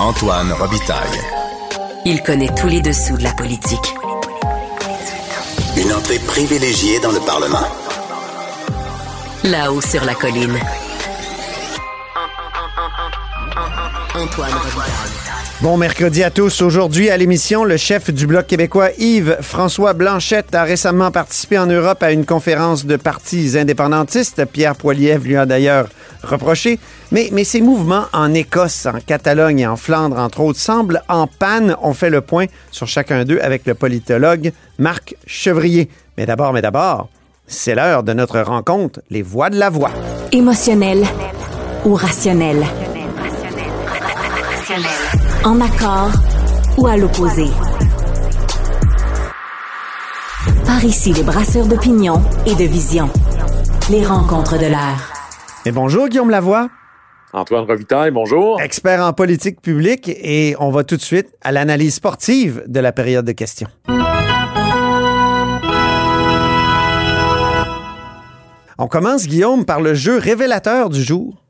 Antoine Robitaille. Il connaît tous les dessous de la politique. Une entrée privilégiée dans le Parlement. Là-haut sur la colline. Antoine Robitaille. Bon mercredi à tous. Aujourd'hui à l'émission, le chef du Bloc québécois Yves François Blanchette a récemment participé en Europe à une conférence de partis indépendantistes. Pierre Poilievre lui a d'ailleurs reproché. Mais, ces mouvements en Écosse, en Catalogne et en Flandre, entre autres, semblent en panne. On fait le point sur chacun d'eux avec le politologue Marc Chevrier. Mais d'abord, mais d'abord, c'est l'heure de notre rencontre, les voix de la voix. Émotionnel ou rationnel? En accord ou à l'opposé? Par ici, les brasseurs d'opinion et de vision. Les rencontres de l'air. Mais bonjour Guillaume Lavoie. Antoine Revitaille, bonjour. Expert en politique publique et on va tout de suite à l'analyse sportive de la période de questions. On commence, Guillaume, par le jeu révélateur du jour.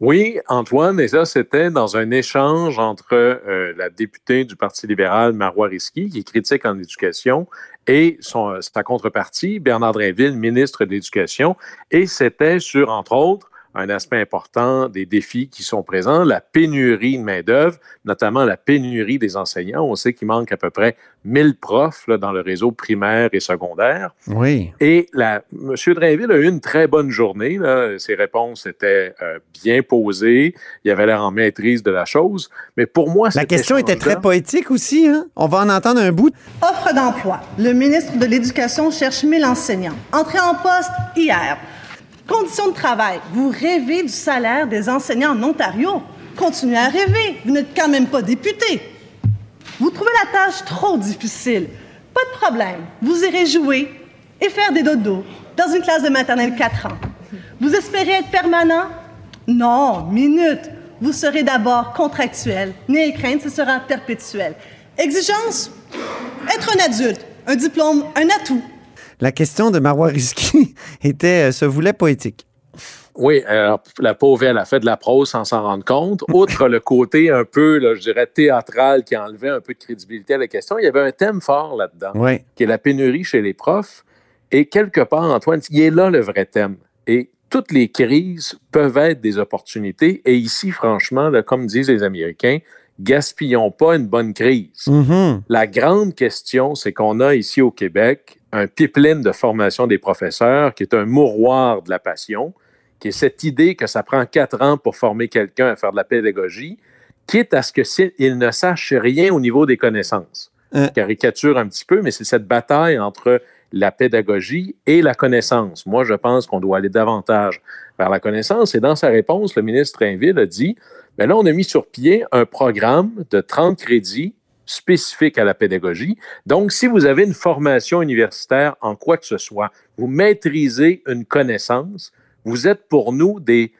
Oui, Antoine, et ça, c'était dans un échange entre euh, la députée du Parti libéral, Marois Risky, qui critique en éducation, et sa contrepartie, Bernard Drinville, ministre de l'Éducation. Et c'était sur, entre autres, un aspect important des défis qui sont présents, la pénurie de main-d'œuvre, notamment la pénurie des enseignants. On sait qu'il manque à peu près 1000 profs là, dans le réseau primaire et secondaire. Oui. Et la, M. Drainville a eu une très bonne journée. Là. Ses réponses étaient euh, bien posées. Il avait l'air en maîtrise de la chose. Mais pour moi, La question était très poétique aussi. Hein? On va en entendre un bout. Offre d'emploi. Le ministre de l'Éducation cherche 1000 enseignants. Entrée en poste hier. Conditions de travail. Vous rêvez du salaire des enseignants en Ontario. Continuez à rêver. Vous n'êtes quand même pas député. Vous trouvez la tâche trop difficile. Pas de problème. Vous irez jouer et faire des dodos dans une classe de maternelle 4 ans. Vous espérez être permanent? Non, minute. Vous serez d'abord contractuel. N'ayez crainte, ce sera perpétuel. Exigence? Être un adulte. Un diplôme, un atout la question de Marois Risky était, euh, se voulait poétique. Oui, alors, la pauvre, elle a fait de la prose sans s'en rendre compte. Outre le côté un peu, là, je dirais, théâtral qui enlevait un peu de crédibilité à la question, il y avait un thème fort là-dedans, oui. qui est la pénurie chez les profs. Et quelque part, Antoine, il est là le vrai thème. Et toutes les crises peuvent être des opportunités. Et ici, franchement, là, comme disent les Américains, gaspillons pas une bonne crise. Mm-hmm. La grande question, c'est qu'on a ici au Québec un pipeline de formation des professeurs qui est un mouroir de la passion, qui est cette idée que ça prend quatre ans pour former quelqu'un à faire de la pédagogie, quitte à ce qu'il ne sache rien au niveau des connaissances. Euh. Caricature un petit peu, mais c'est cette bataille entre la pédagogie et la connaissance. Moi, je pense qu'on doit aller davantage vers la connaissance. Et dans sa réponse, le ministre Inville a dit, ben là, on a mis sur pied un programme de 30 crédits spécifique à la pédagogie. Donc, si vous avez une formation universitaire en quoi que ce soit, vous maîtrisez une connaissance, vous êtes pour nous des,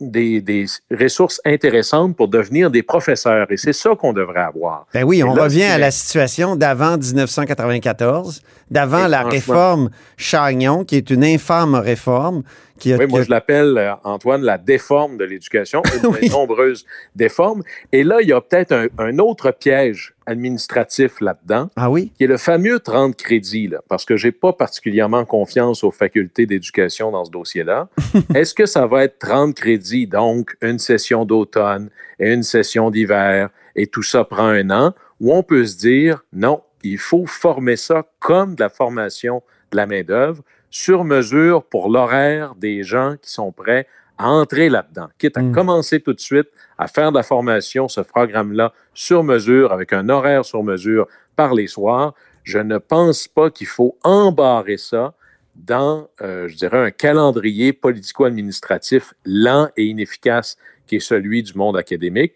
des, des ressources intéressantes pour devenir des professeurs. Et c'est ça qu'on devrait avoir. Ben oui, on là, revient à la situation d'avant 1994, d'avant la réforme Chagnon, qui est une infâme réforme. Qui a, Oui, moi, qui a- je l'appelle, euh, Antoine, la déforme de l'éducation, une Oui. des nombreuses déformes. Et là, il y a peut-être un, un autre piège administratif là-dedans, Ah oui? qui est le fameux 30 crédits, là, parce que j'ai pas particulièrement confiance aux facultés d'éducation dans ce dossier-là. Est-ce que ça va être 30 crédits, donc une session d'automne et une session d'hiver, et tout ça prend un an, ou on peut se dire, non, il faut former ça comme de la formation de la main-d'œuvre, sur mesure pour l'horaire des gens qui sont prêts à entrer là-dedans, quitte à Mm. commencer tout de suite à faire de la formation, ce programme-là, sur mesure, avec un horaire sur mesure par les soirs. Je ne pense pas qu'il faut embarrer ça dans, euh, je dirais, un calendrier politico-administratif lent et inefficace qui est celui du monde académique.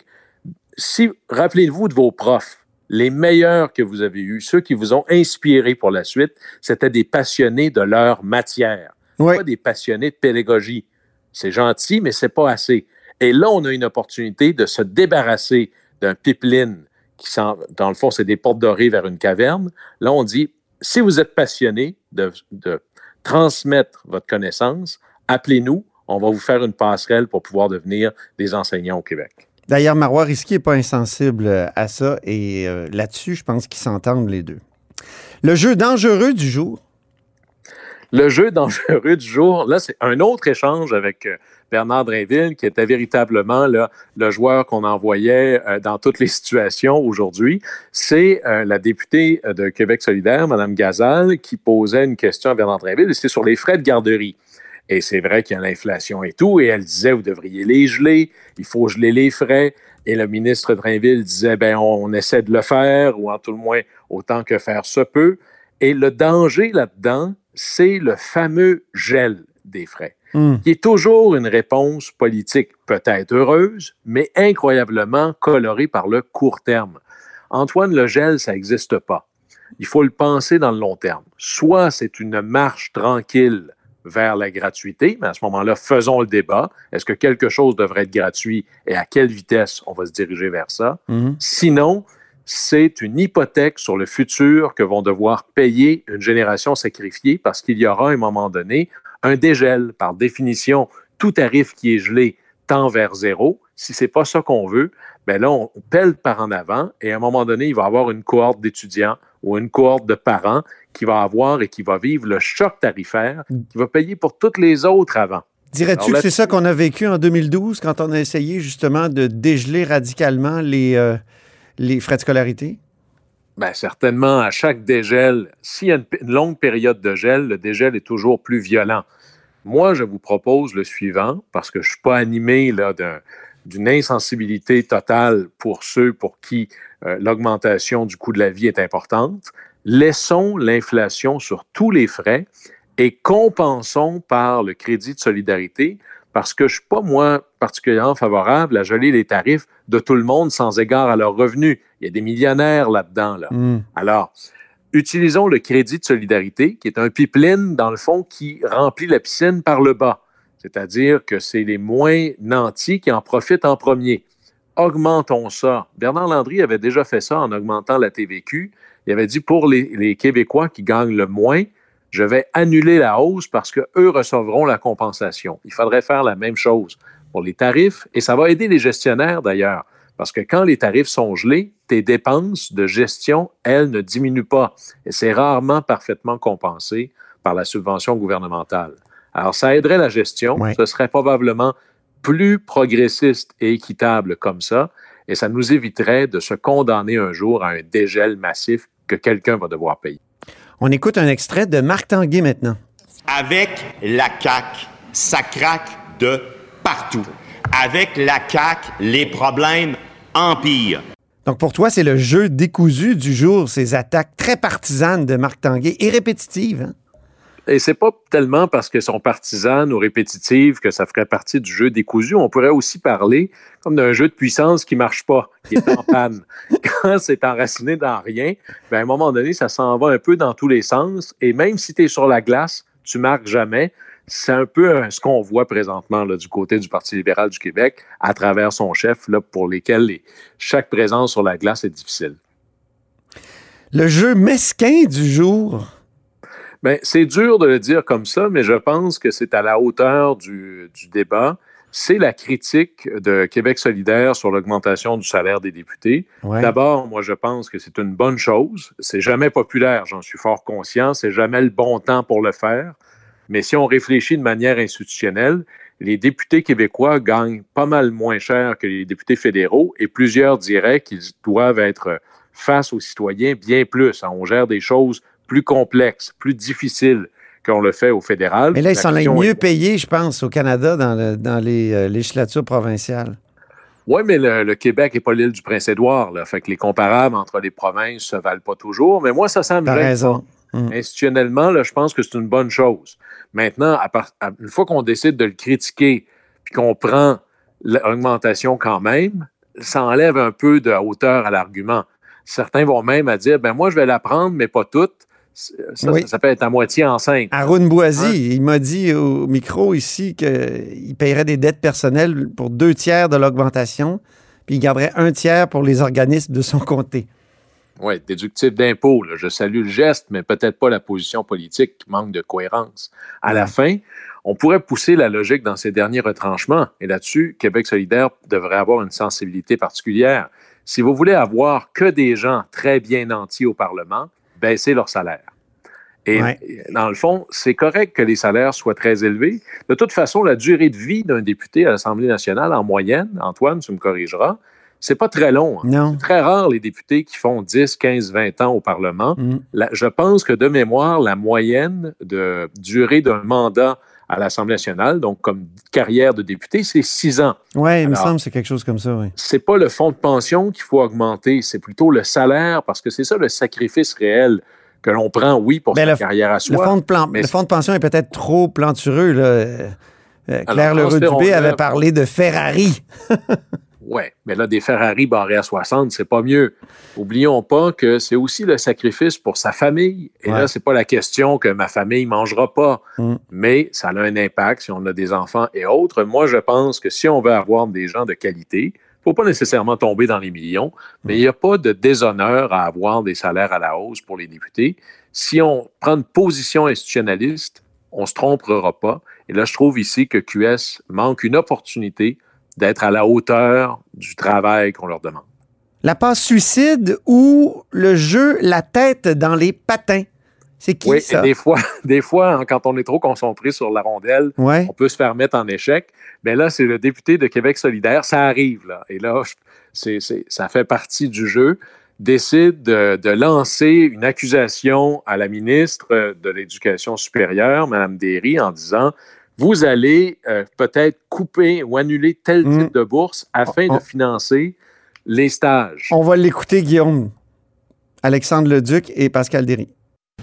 Si, rappelez-vous de vos profs, les meilleurs que vous avez eus, ceux qui vous ont inspiré pour la suite, c'était des passionnés de leur matière, Oui. pas des passionnés de pédagogie. C'est gentil, mais c'est pas assez. Et là, on a une opportunité de se débarrasser d'un pipeline qui, dans le fond, c'est des portes dorées vers une caverne. Là, on dit, si vous êtes passionné de, de transmettre votre connaissance, appelez-nous. On va vous faire une passerelle pour pouvoir devenir des enseignants au Québec. D'ailleurs, Marois Risky n'est pas insensible euh, à ça et euh, là-dessus, je pense qu'ils s'entendent les deux. Le jeu dangereux du jour. Le jeu dangereux du jour, là, c'est un autre échange avec euh, Bernard Drinville, qui était véritablement le joueur qu'on envoyait dans toutes les situations aujourd'hui. C'est la députée de Québec solidaire, Mme Gazal, qui posait une question à Bernard Drinville, et c'est sur les frais de garderie. Et c'est vrai qu'il y a l'inflation et tout, et elle disait, vous devriez les geler, il faut geler les frais. Et le ministre Drainville disait, ben on, essaie de le faire, ou en tout le moins autant que faire se peut. Et le danger là-dedans, c'est le fameux gel des frais, Hmm. qui est toujours une réponse politique peut-être heureuse, mais incroyablement colorée par le court terme. Antoine, le gel, ça n'existe pas. Il faut le penser dans le long terme. Soit c'est une marche tranquille vers la gratuité, mais à ce moment-là, faisons le débat. Est-ce que quelque chose devrait être gratuit et à quelle vitesse on va se diriger vers ça? Mhm. Sinon, c'est une hypothèque sur le futur que vont devoir payer une génération sacrifiée parce qu'il y aura à un moment donné un dégel. Par définition, tout tarif qui est gelé tend vers zéro. Si c'est pas ça qu'on veut, ben là, on pèle par en avant et à un moment donné, il va y avoir une cohorte d'étudiants ou une cohorte de parents qui va avoir et qui va vivre le choc tarifaire, qui va payer pour toutes les autres avant. Dirais-tu que c'est ça qu'on a vécu en 2012 quand on a essayé justement de dégeler radicalement les, euh, les frais de scolarité? Bien, certainement, à chaque dégel, s'il y a une, longue période de gel, le dégel est toujours plus violent. Moi, je vous propose le suivant, parce que je ne suis pas animé là, d'un- d'une insensibilité totale pour ceux pour qui euh, l'augmentation du coût de la vie est importante. Laissons l'inflation sur tous les frais et compensons par le crédit de solidarité, parce que je ne suis pas, moi, particulièrement favorable à geler les tarifs de tout le monde sans égard à leurs revenus. Il y a des millionnaires là-dedans. Là. Hmm. Alors, utilisons le crédit de solidarité, qui est un pipeline, dans le fond, qui remplit la piscine par le bas. C'est-à-dire que c'est les moins nantis qui en profitent en premier. Augmentons ça. Bernard Landry avait déjà fait ça en augmentant la TVQ. Il avait dit pour les, les Québécois qui gagnent le moins, je vais annuler la hausse parce qu'eux recevront la compensation. Il faudrait faire la même chose pour les tarifs et ça va aider les gestionnaires d'ailleurs. Parce que quand les tarifs sont gelés, tes dépenses de gestion, elles, ne diminuent pas. Et c'est rarement parfaitement compensé par la subvention gouvernementale. Alors, ça aiderait la gestion. Ouais. Ce serait probablement plus progressiste et équitable comme ça. Et ça nous éviterait de se condamner un jour à un dégel massif que quelqu'un va devoir payer. On écoute un extrait de Marc Tanguay maintenant. Avec la CAQ, ça craque de partout. Avec la CAQ, les problèmes empirent. Donc pour toi, c'est le jeu décousu du jour, ces attaques très partisanes de Marc Tanguay et répétitives. hein? Et c'est pas tellement parce qu'elles sont partisanes ou répétitives que ça ferait partie du jeu décousu. On pourrait aussi parler comme d'un jeu de puissance qui marche pas, qui est en panne. Quand c'est enraciné dans rien, ben à un moment donné, ça s'en va un peu dans tous les sens. Et même si tu es sur la glace, tu marques jamais. C'est un peu ce qu'on voit présentement là, du côté du Parti libéral du Québec à travers son chef, là, pour lesquels les- chaque présence sur la glace est difficile. Le jeu mesquin du jour. Ben, c'est dur de le dire comme ça, mais je pense que c'est à la hauteur du, du débat. C'est la critique de Québec solidaire sur l'augmentation du salaire des députés. Ouais. D'abord, moi, je pense que c'est une bonne chose. C'est jamais populaire, j'en suis fort conscient. C'est jamais le bon temps pour le faire. Mais si on réfléchit de manière institutionnelle, les députés québécois gagnent pas mal moins cher que les députés fédéraux et plusieurs diraient qu'ils doivent être face aux citoyens bien plus. On gère des choses plus complexes, plus difficiles qu'on le fait au fédéral. Mais là, ils sont les mieux est- payés, je pense, au Canada dans, le- dans les euh, législatures provinciales. Oui, mais le, le Québec n'est pas l'île du Prince-Édouard. Fait que les comparables entre les provinces se valent pas toujours. Mais moi, ça, ça me T'as raison. Mm. Institutionnellement, là, je pense que c'est une bonne chose. Maintenant, à part- à- une fois qu'on décide de le critiquer puis qu'on prend l'augmentation quand même, ça enlève un peu de hauteur à l'argument. Certains vont même à dire, ben moi, je vais la prendre, mais pas toute. Ça, Oui. ça, ça peut être à moitié enceinte. Arun Boisy, il m'a dit au micro ici qu'il paierait des dettes personnelles pour deux tiers de l'augmentation, puis il garderait un tiers pour les organismes de son comté. Oui, déductible d'impôt. là. Je salue le geste, mais peut-être pas la position politique qui manque de cohérence. À la fin, on pourrait pousser la logique dans ces derniers retranchements. Et là-dessus, Québec solidaire devrait avoir une sensibilité particulière. Si vous voulez avoir que des gens très bien nantis au Parlement, baissez leur salaire. Et dans le fond, c'est correct que les salaires soient très élevés. De toute façon, la durée de vie d'un député à l'Assemblée nationale, en moyenne, Antoine, tu me corrigeras, c'est pas très long. Hein. Non. C'est très rare les députés qui font 10, 15, 20 ans au Parlement. Mm. je pense que de mémoire, la moyenne de durée d'un mandat à l'Assemblée nationale, donc comme carrière de député, c'est 6 ans. Oui, il me semble que c'est quelque chose comme ça, oui. C'est pas le fonds de pension qu'il faut augmenter, c'est plutôt le salaire, parce que c'est ça le sacrifice réel que l'on prend, oui, pour Ben, sa le- carrière à soi. Le fonds, de plan- mais le fonds de pension est peut-être trop plantureux. Là. Euh, euh, Claire Leroux-Dubé avait parlé de Ferrari. Oui, mais là, des Ferrari barrés à 60, c'est pas mieux. Oublions pas que c'est aussi le sacrifice pour sa famille. Et Ouais. là, c'est pas la question que ma famille mangera pas, Mm. mais ça a un impact si on a des enfants et autres. Moi, je pense que si on veut avoir des gens de qualité, faut pas nécessairement tomber dans les millions, mais il n'y a pas de déshonneur à avoir des salaires à la hausse pour les députés. Si on prend une position institutionnaliste, on se trompera pas. Et là, je trouve ici que QS manque une opportunité d'être à la hauteur du travail qu'on leur demande. La passe suicide ou le jeu La tête dans les patins? C'est qui oui, ça? et des fois, des fois, hein, quand on est trop concentré sur la rondelle, Ouais. on peut se faire mettre en échec. Mais là, c'est le député de Québec solidaire, ça arrive. Là. Et là, c'est- ça fait partie du jeu. Décide de, de lancer une accusation à la ministre de l'Éducation supérieure, Mme Derry, en disant Vous allez euh, peut-être couper ou annuler tel Mm. type de bourse afin Oh, oh. de financer les stages. On va l'écouter, Guillaume. Alexandre Leduc et Pascal Derry.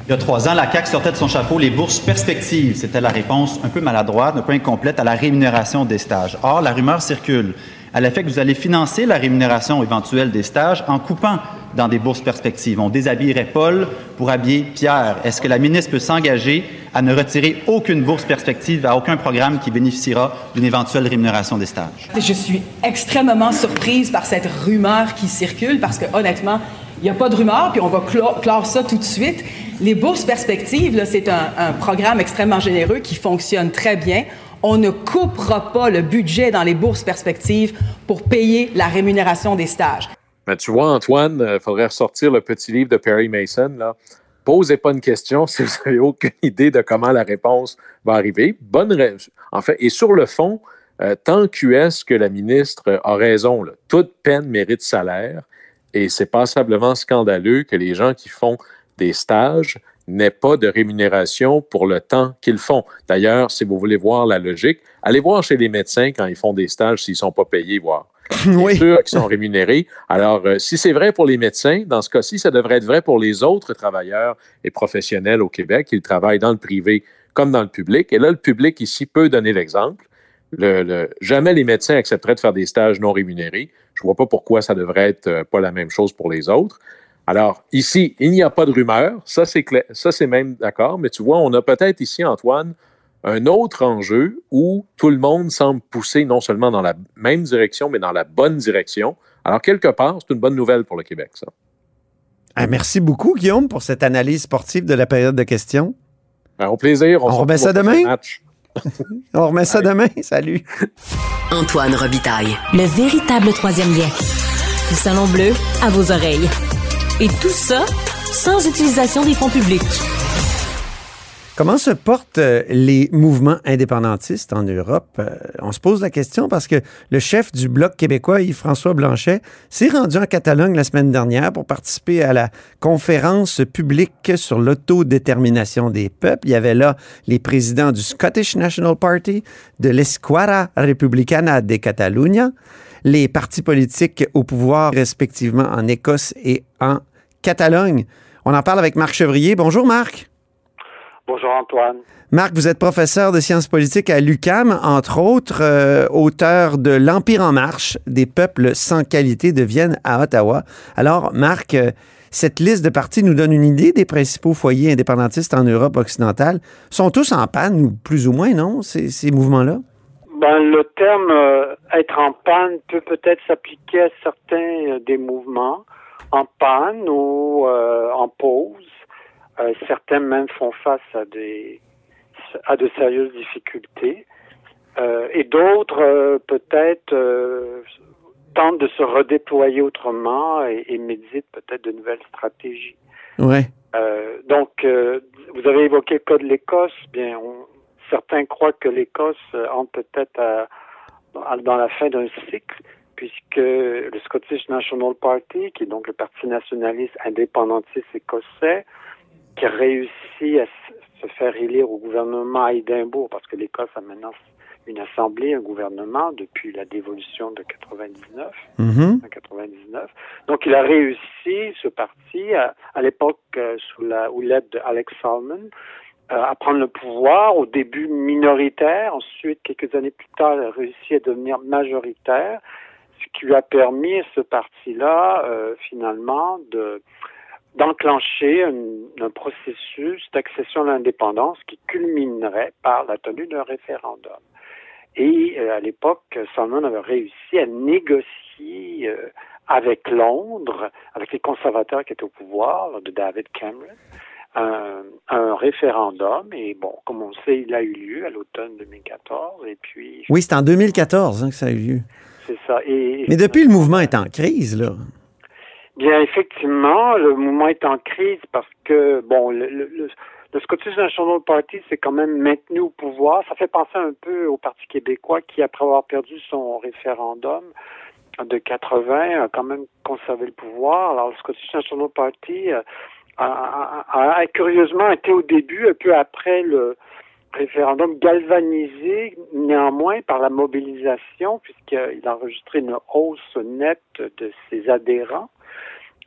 Il y a trois ans, la CAQ sortait de son chapeau les bourses perspectives. C'était la réponse un peu maladroite, un peu incomplète à la rémunération des stages. Or, la rumeur circule à l'effet que vous allez financer la rémunération éventuelle des stages en coupant dans des bourses perspectives. On déshabillerait Paul pour habiller Pierre. Est-ce que la ministre peut s'engager à ne retirer aucune bourse perspective à aucun programme qui bénéficiera d'une éventuelle rémunération des stages? Je suis extrêmement surprise par cette rumeur qui circule parce que honnêtement, il n'y a pas de rumeur, puis on va clore, ça tout de suite. Les bourses perspectives, c'est un, un programme extrêmement généreux qui fonctionne très bien. On ne coupera pas le budget dans les bourses perspectives pour payer la rémunération des stages. Tu vois, Antoine, il faudrait ressortir le petit livre de Perry Mason. Là. Posez pas une question si vous n'avez aucune idée de comment la réponse va arriver. Bonne ré- En fait, et sur le fond, euh, tant QS que la ministre a raison, là, toute peine mérite salaire. Et c'est passablement scandaleux que les gens qui font des stages n'aient pas de rémunération pour le temps qu'ils font. D'ailleurs, si vous voulez voir la logique, allez voir chez les médecins quand ils font des stages s'ils ne sont pas payés, voir. Oui. Ceux qui sont rémunérés. Alors, euh, si c'est vrai pour les médecins, dans ce cas-ci, ça devrait être vrai pour les autres travailleurs et professionnels au Québec. Ils travaillent dans le privé comme dans le public. Et là, le public ici peut donner l'exemple. Le, le- jamais les médecins accepteraient de faire des stages non rémunérés. Je ne vois pas pourquoi ça devrait être euh, pas la même chose pour les autres. Alors, ici, il n'y a pas de rumeur. Ça, c'est clair. Ça, c'est même d'accord. Mais tu vois, on a peut-être ici, Antoine, un autre enjeu où tout le monde semble pousser non seulement dans la même direction, mais dans la bonne direction. Alors, quelque part, c'est une bonne nouvelle pour le Québec, ça. Ah, merci beaucoup, Guillaume, pour cette analyse sportive de la période de questions. Alors, au plaisir. On remet ça demain? match. On remet ça demain? Salut. Antoine Robitaille. Le véritable troisième lien. Du Salon Bleu à vos oreilles. Et tout ça sans utilisation des fonds publics. Comment se portent euh, les mouvements indépendantistes en Europe? Euh, on se pose la question parce que le chef du Bloc québécois, Yves-François Blanchet, s'est rendu en Catalogne la semaine dernière pour participer à la conférence publique sur l'autodétermination des peuples. Il y avait là les présidents du Scottish National Party, de l'Esquerra Republicana de Catalunya, les partis politiques au pouvoir respectivement en Écosse et en Catalogne. On en parle avec Marc Chevrier. Bonjour Marc. Bonjour Antoine. Marc, vous êtes professeur de sciences politiques à l'UCAM, entre autres, euh, auteur de L'Empire en marche, des peuples sans qualité de Vienne à Ottawa. Alors, Marc, euh, cette liste de partis nous donne une idée des principaux foyers indépendantistes en Europe occidentale. Sont tous en panne, ou plus ou moins, non, ces, ces mouvements-là? Ben, le terme euh, être en panne peut peut-être s'appliquer à certains euh, des mouvements en panne ou euh, en pause. Euh, certains même font face à des a de sérieuses difficultés. Euh, et d'autres, euh, peut-être, euh, tentent de se redéployer autrement et, et méditent peut-être de nouvelles stratégies. Ouais. Euh, donc, euh, vous avez évoqué le cas de l'Écosse. Bien, on- certains croient que l'Écosse euh, entre peut-être à- dans la fin d'un cycle, puisque le Scottish National Party, qui est donc le parti nationaliste indépendantiste écossais, qui a réussi à se faire élire au gouvernement à Édimbourg, parce que l'Écosse a maintenant une assemblée, un gouvernement depuis la dévolution de 99. Mhm. en 99. Donc, il a réussi, ce parti, à, à l'époque, euh, sous la houlette de Alex Salmon, euh, à prendre le pouvoir, au début minoritaire, ensuite, quelques années plus tard, il a réussi à devenir majoritaire, ce qui lui a permis ce parti-là, euh, finalement, de d'enclencher un, un processus d'accession à l'indépendance qui culminerait par la tenue d'un référendum. Et euh, à l'époque, Salmon avait réussi à négocier euh, avec Londres, avec les conservateurs qui étaient au pouvoir, de David Cameron, un, un référendum. Et bon, comme on sait, il a eu lieu à l'automne 2014. Et puis, Oui, c'est en 2014 hein, que ça a eu lieu. c'est ça. Et, Mais depuis, le mouvement est en crise, là. Bien, effectivement, le mouvement est en crise parce que, bon, le, le, le- le Scottish National Party s'est quand même maintenu au pouvoir. Ça fait penser un peu au Parti québécois qui, après avoir perdu son référendum de 80, a quand même conservé le pouvoir. Alors, le Scottish National Party euh, a, a- a- curieusement été au début, un peu après le référendum, galvanisé néanmoins par la mobilisation, puisqu'il a enregistré une hausse nette de ses adhérents.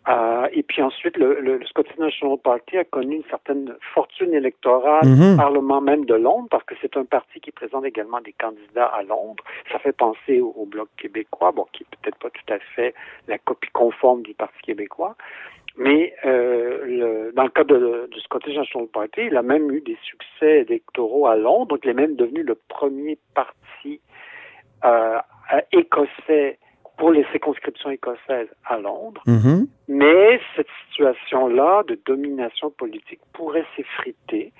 Euh, et puis ensuite, le, le, le Scottish National Party a connu une certaine fortune électorale Mhm. au Parlement même de Londres, parce que c'est un parti qui présente également des candidats à Londres. Ça fait penser au, au Bloc québécois, bon, qui est peut-être pas tout à fait la copie conforme du Parti québécois. Mais euh, le, dans le cas de, du Scottish National Party, il a même eu des succès électoraux à Londres, donc il est même devenu le premier parti euh, écossais pour les circonscriptions écossaises à Londres. Mhm. Mais cette situation-là de domination politique pourrait s'effriter.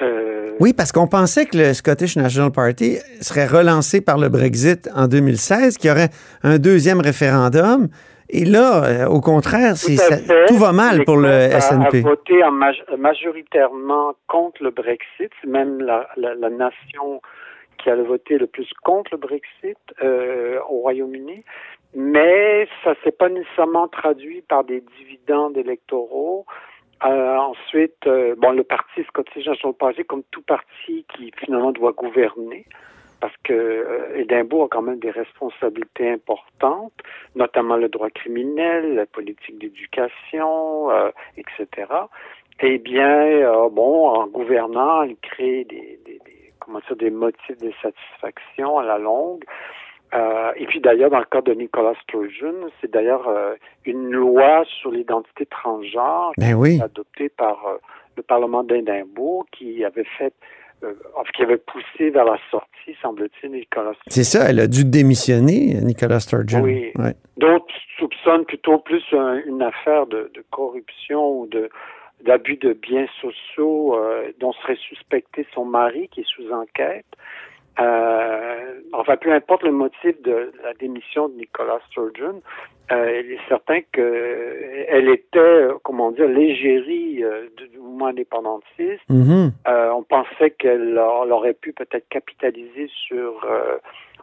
Euh, Oui, parce qu'on pensait que le Scottish National Party serait relancé par le Brexit en 2016, qu'il y aurait un deuxième référendum. Et là, euh, au contraire, c'est- Tout à ça- fait. tout va mal pour le SNP. A voté en maj- majoritairement contre le Brexit. C'est même la, la, la nation qui a voté le plus contre le Brexit euh, au Royaume-Uni. Mais ça s'est pas nécessairement traduit par des dividendes électoraux. Euh, ensuite, euh, bon, le parti Scottish National Party, comme tout parti qui finalement doit gouverner, parce que euh, Édimbourg a quand même des responsabilités importantes, notamment le droit criminel, la politique d'éducation, euh, etc. Eh bien, euh, bon, en gouvernant, il crée des, des, des- comment dire, des motifs de satisfaction à la longue. Euh, et puis d'ailleurs, dans le cas de Nicolas Sturgeon, c'est d'ailleurs euh, une loi sur l'identité transgenre Ben oui. qui a été adoptée par euh, le Parlement d'Édimbourg qui avait fait, qui avait poussé vers la sortie, semble-t-il, Nicolas Sturgeon. C'est ça, elle a dû démissionner, Nicolas Sturgeon. Oui. Ouais. D'autres soupçonnent plutôt plus un- une affaire de, de corruption ou de d'abus de biens sociaux euh, dont serait suspecté son mari qui est sous enquête. Euh, enfin, peu importe le motif de la démission de Nicolas Sturgeon, euh, il est certain que elle était, euh, comment dire, l'égérie euh, du mouvement indépendantiste. Mhm. Euh, on pensait qu'elle aurait pu peut-être capitaliser sur euh,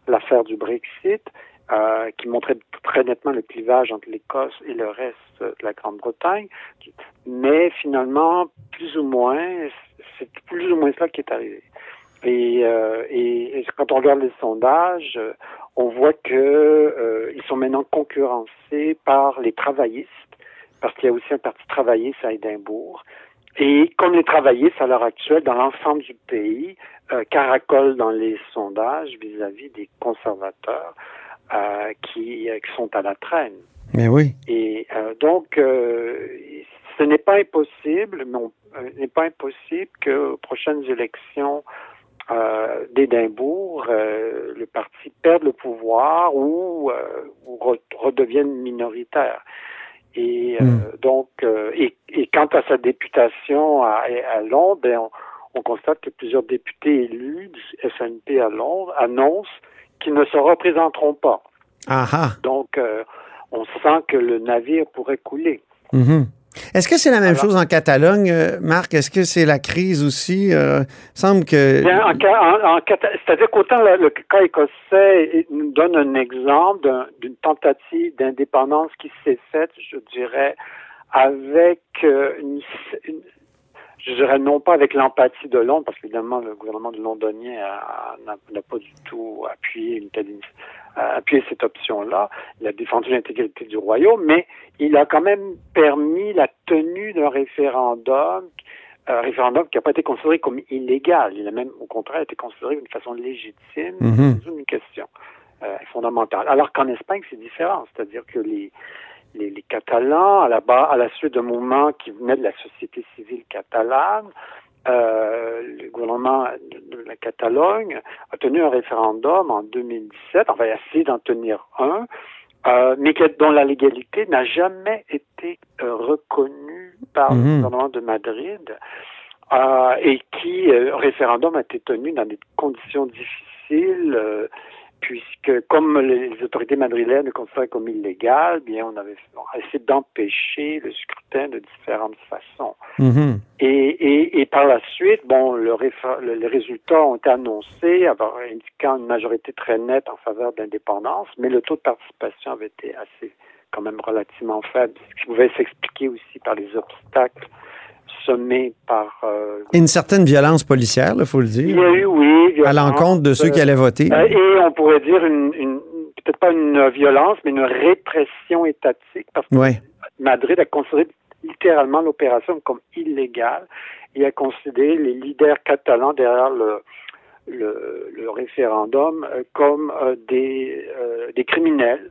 l'affaire du Brexit, euh, qui montrait très nettement le clivage entre l'Écosse et le reste de la Grande-Bretagne. Mais finalement, plus ou moins, c'est plus ou moins cela qui est arrivé. Et, euh, et, et quand on regarde les sondages, euh, on voit que euh, ils sont maintenant concurrencés par les travaillistes, parce qu'il y a aussi un parti travailliste à Édimbourg. Et comme les travaillistes, à l'heure actuelle, dans l'ensemble du pays, euh, caracolent dans les sondages vis-à-vis des conservateurs euh, qui, qui sont à la traîne. Mais oui. Et donc, ce n'est pas impossible, mais n'est pas impossible que aux prochaines élections euh, d'Édimbourg, euh, le parti perde le pouvoir ou, euh, ou re- redevienne minoritaire. Et euh, Mm. donc, et, et quant à sa députation à, à Londres, ben, on, on constate que plusieurs députés élus du SNP à Londres annoncent qu'ils ne se représenteront pas. Aha. Donc, euh, on sent que le navire pourrait couler. Mhm. Est-ce que c'est la même chose en Catalogne, euh, Marc? Est-ce que c'est la crise aussi? Euh, semble que. Bien, en, en, en C'est-à-dire qu'autant le, le, cas écossais nous donne un exemple d'une tentative d'indépendance qui s'est faite, je dirais, avec euh, une, une, je dirais non pas avec l'empathie de Londres, parce qu'évidemment le gouvernement de londonien n'a pas du tout appuyé une telle appuyé cette option-là. Il a défendu l'intégrité du royaume, mais il a quand même permis la tenue d'un référendum, un référendum qui n'a pas été considéré comme illégal. Il a même, au contraire, été considéré d'une façon légitime, mm -hmm. une question euh, fondamentale. Alors qu'en Espagne, c'est différent, c'est-à-dire que les les, les, Catalans, à la, bas, à la suite d'un mouvement qui venait de la société civile catalane, euh, le gouvernement de la Catalogne a tenu un référendum en 2017, enfin, il a essayé d'en tenir un, euh, mais dont la légalité n'a jamais été euh, reconnue par mmh. le gouvernement de Madrid, et qui, référendum a été tenu dans des conditions difficiles, puisque comme les autorités madrilènes le considéraient comme illégal, bien on avait essayé d'empêcher le scrutin de différentes façons. Mm -hmm. et, et, et, par la suite, bon, le le, les résultats ont été annoncés, avoir indiquant une majorité très nette en faveur de l'indépendance, mais le taux de participation avait été assez, quand même relativement faible, ce qui pouvait s'expliquer aussi par les obstacles par... Euh, une certaine violence policière, il faut le dire. Il y a eu, oui. Violence, à l'encontre de ceux qui allaient voter. Euh, et on pourrait dire une, une peut-être pas une violence, mais une répression étatique, parce que ouais. Madrid a considéré littéralement l'opération comme illégale et a considéré les leaders catalans derrière le, le, le référendum euh, comme euh, des, euh, des criminels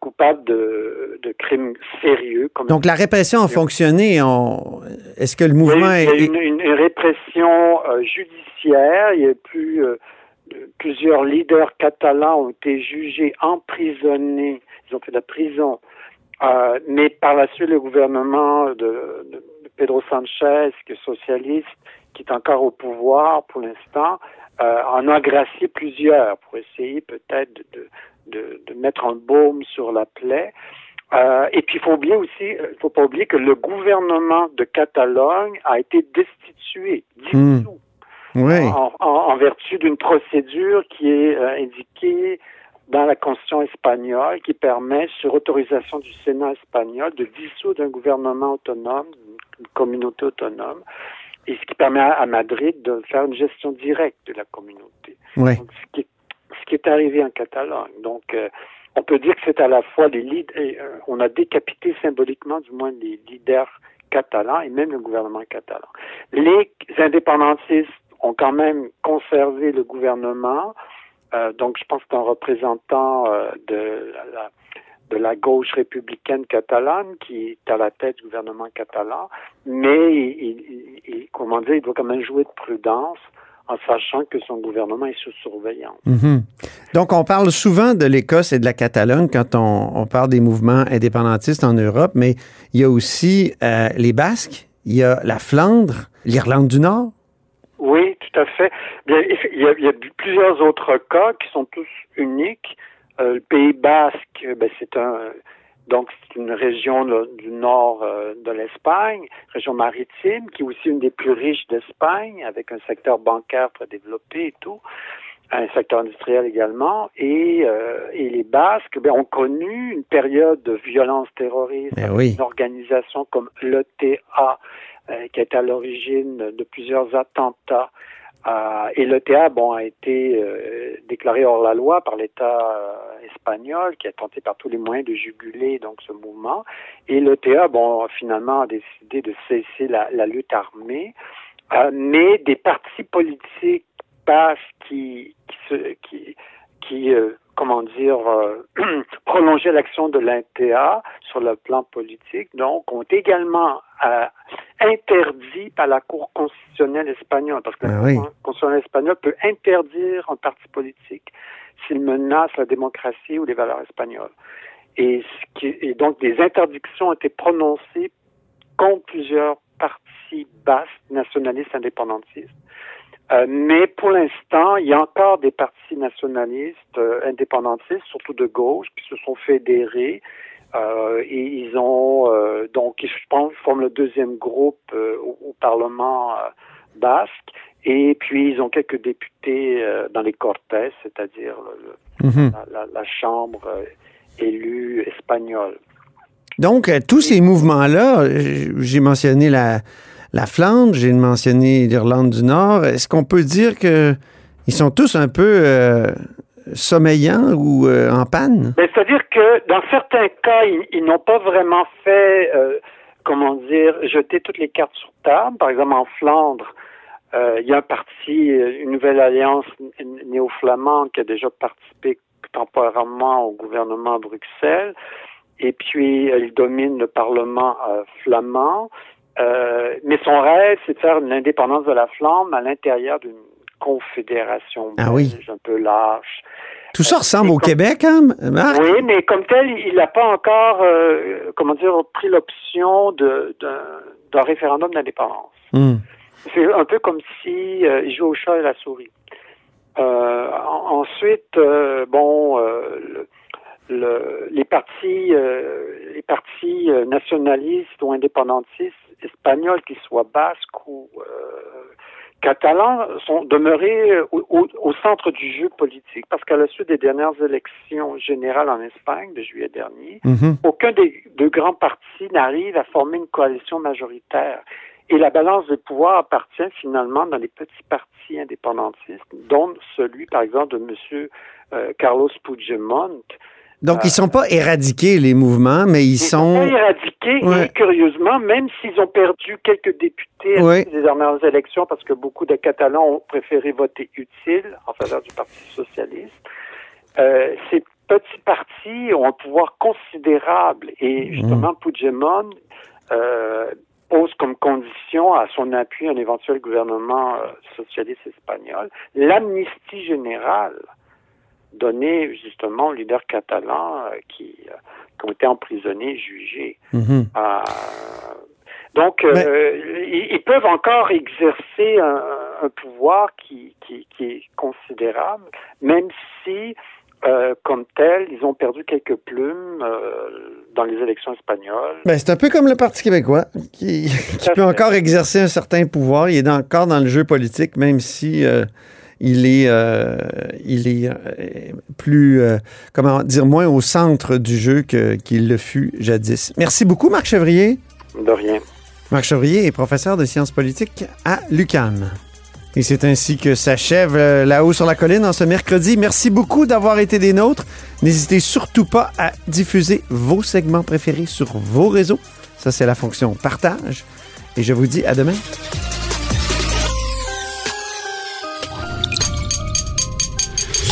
coupables de, de, crimes sérieux. Comme Donc la répression a fonctionné. On... Est-ce que le mouvement il y a eu, il y a une, une, répression judiciaire. Il y a plus plusieurs leaders catalans ont été jugés, emprisonnés. Ils ont fait de la prison. Euh, mais par la suite, le gouvernement de, de Pedro Sanchez, qui est socialiste, qui est encore au pouvoir pour l'instant, euh, en a gracié plusieurs pour essayer peut-être de, de, de, mettre un baume sur la plaie. Euh, et puis il faut oublier aussi, il faut pas oublier que le gouvernement de Catalogne a été destitué, dissous, mmh. oui. en, en, en, vertu d'une procédure qui est euh, indiquée dans la Constitution espagnole, qui permet, sur autorisation du Sénat espagnol, de dissoudre un gouvernement autonome, une communauté autonome, et ce qui permet à Madrid de faire une gestion directe de la communauté. Oui. Donc, ce, qui est, est, arrivé en Catalogne. Donc, euh, on peut dire que c'est à la fois les leaders, euh, on a décapité symboliquement, du moins, les leaders catalans et même le gouvernement catalan. Les indépendantistes ont quand même conservé le gouvernement. Euh, donc, je pense qu'un représentant de la, gauche républicaine catalane qui est à la tête du gouvernement catalan, mais comment dire, il doit quand même jouer de prudence en sachant que son gouvernement est sous surveillance. -hmm. Donc, on parle souvent de l'Écosse et de la Catalogne quand on, on, parle des mouvements indépendantistes en Europe, mais il y a aussi euh, les Basques, il y a la Flandre, l'Irlande du Nord. Oui, tout à fait. Bien, il, y a, il y a plusieurs autres cas qui sont tous uniques. Euh, le Pays basque, ben, c'est un donc c'est une région là, du nord euh, de l'Espagne, région maritime, qui est aussi une des plus riches d'Espagne, avec un secteur bancaire très développé et tout, un secteur industriel également. Et, euh, et les Basques ben, ont connu une période de violence terroriste, oui. une organisation comme l'ETA, euh, qui est à l'origine de plusieurs attentats. Euh, et l'ETA bon, a été euh, déclaré hors la loi par l'État euh, espagnol qui a tenté par tous les moyens de juguler donc ce mouvement. Et l'ETA bon, finalement a décidé de cesser la, lutte armée. mais des partis politiques basses qui, qui, qui, qui comment dire, prolonger l'action de l'NTA sur le plan politique, donc ont également euh, interdit par la Cour constitutionnelle espagnole, parce que ah la oui. Cour constitutionnelle espagnole peut interdire un parti politique s'il menace la démocratie ou les valeurs espagnoles. Et, ce qui, et donc des interdictions ont été prononcées contre plusieurs partis basses nationalistes indépendantistes. Euh, mais pour l'instant, il y a encore des partis nationalistes, euh, indépendantistes, surtout de gauche, qui se sont fédérés euh, et ils ont donc, je pense, forment le deuxième groupe au, au, Parlement basque. Et puis, ils ont quelques députés dans les Cortes, c'est-à-dire le, Mhm. la, la, la chambre élue espagnole. Donc, tous ces mouvements-là, j'ai mentionné la, la Flandre, j'ai mentionné l'Irlande du Nord. Est-ce qu'on peut dire que ils sont tous un peu euh, sommeillants ou euh, en panne? Ben, C'est-à-dire que dans certains cas, ils, n'ont pas vraiment fait, euh, comment dire, jeter toutes les cartes sur table. Par exemple, en Flandre, il y a un parti, une nouvelle alliance néo-flamande qui a déjà participé temporairement au gouvernement Bruxelles. Et puis, il domine le Parlement flamand. Euh, mais son rêve, c'est de faire une indépendance de la Flandre à l'intérieur d'une confédération ah oui. un peu lâche. Tout ça ressemble au comme... Québec, hein, Marc? Oui, mais comme tel, il n'a pas encore, euh, comment dire, pris l'option d'un référendum d'indépendance. Mm. C'est un peu comme si euh, il joue au chat et la souris. Euh, en, ensuite, euh, bon, le, le, les partis, les partis nationalistes ou indépendantistes espagnols, qu'ils soient basques ou catalans, sont demeurés au, au, au, centre du jeu politique parce qu'à la suite des dernières élections générales en Espagne de juillet dernier, mm -hmm. aucun des deux grands partis n'arrive à former une coalition majoritaire. Et la balance de pouvoir appartient finalement dans les petits partis indépendantistes, dont celui, par exemple, de M. Euh, Carlos Puigdemont. Donc, euh, ils ne sont pas éradiqués, les mouvements, mais ils, ils sont... sont pas éradiqués, ouais. et curieusement, même s'ils ont perdu quelques députés ouais. des dernières élections, parce que beaucoup de Catalans ont préféré voter utile en faveur du Parti socialiste, euh, ces petits partis ont un pouvoir considérable. Et justement, mmh. Puigdemont pose comme condition à son appui un éventuel gouvernement euh, socialiste espagnol l'amnistie générale donnée justement aux leaders catalans euh, qui, euh, qui, ont été emprisonnés, jugés. Mm -hmm. donc, Mais... ils, ils, peuvent encore exercer un, un pouvoir qui, qui, qui, est considérable, même si euh, comme tel, ils ont perdu quelques plumes euh, dans les élections espagnoles. Ben, c'est un peu comme le Parti québécois, qui, qui peut encore exercer un certain pouvoir. Il est encore dans le jeu politique, même si euh, il est, il est plus, comment dire, moins au centre du jeu qu'il le fut jadis. Merci beaucoup, Marc Chevrier. De rien. Marc Chevrier est professeur de sciences politiques à l'UQAM. Et c'est ainsi que s'achève euh, là-haut sur la colline en ce mercredi. Merci beaucoup d'avoir été des nôtres. N'hésitez surtout pas à diffuser vos segments préférés sur vos réseaux. Ça, c'est la fonction partage. Et je vous dis à demain.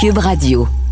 Cube Radio.